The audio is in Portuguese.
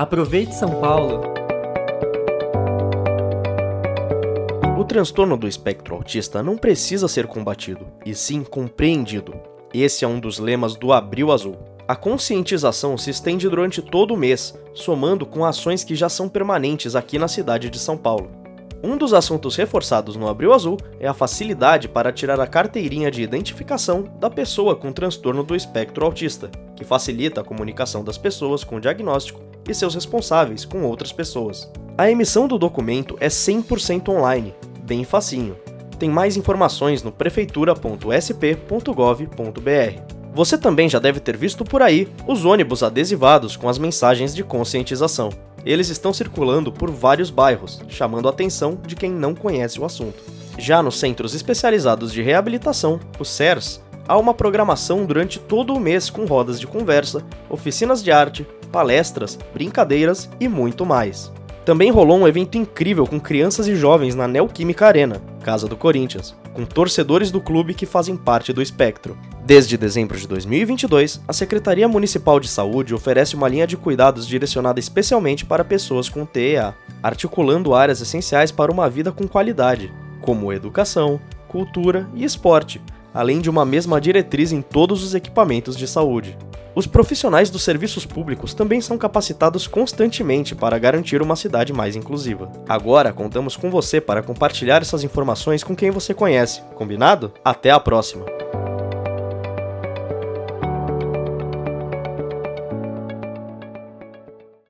Aproveite São Paulo! O transtorno do espectro autista não precisa ser combatido, e sim compreendido. Esse é um dos lemas do Abril Azul. A conscientização se estende durante todo o mês, somando com ações que já são permanentes aqui na cidade de São Paulo. Um dos assuntos reforçados no Abril Azul é a facilidade para tirar a carteirinha de identificação da pessoa com transtorno do espectro autista, que facilita a comunicação das pessoas com o diagnóstico e seus responsáveis com outras pessoas. A emissão do documento é 100% online, bem facinho. Tem mais informações no prefeitura.sp.gov.br. Você também já deve ter visto por aí os ônibus adesivados com as mensagens de conscientização. Eles estão circulando por vários bairros, chamando a atenção de quem não conhece o assunto. Já nos centros especializados de reabilitação, os CERS, há uma programação durante todo o mês com rodas de conversa, oficinas de arte, palestras, brincadeiras e muito mais. Também rolou um evento incrível com crianças e jovens na Neoquímica Arena, casa do Corinthians, com torcedores do clube que fazem parte do espectro. Desde dezembro de 2022, a Secretaria Municipal de Saúde oferece uma linha de cuidados direcionada especialmente para pessoas com TEA, articulando áreas essenciais para uma vida com qualidade, como educação, cultura e esporte, além de uma mesma diretriz em todos os equipamentos de saúde. Os profissionais dos serviços públicos também são capacitados constantemente para garantir uma cidade mais inclusiva. Agora contamos com você para compartilhar essas informações com quem você conhece, combinado? Até a próxima!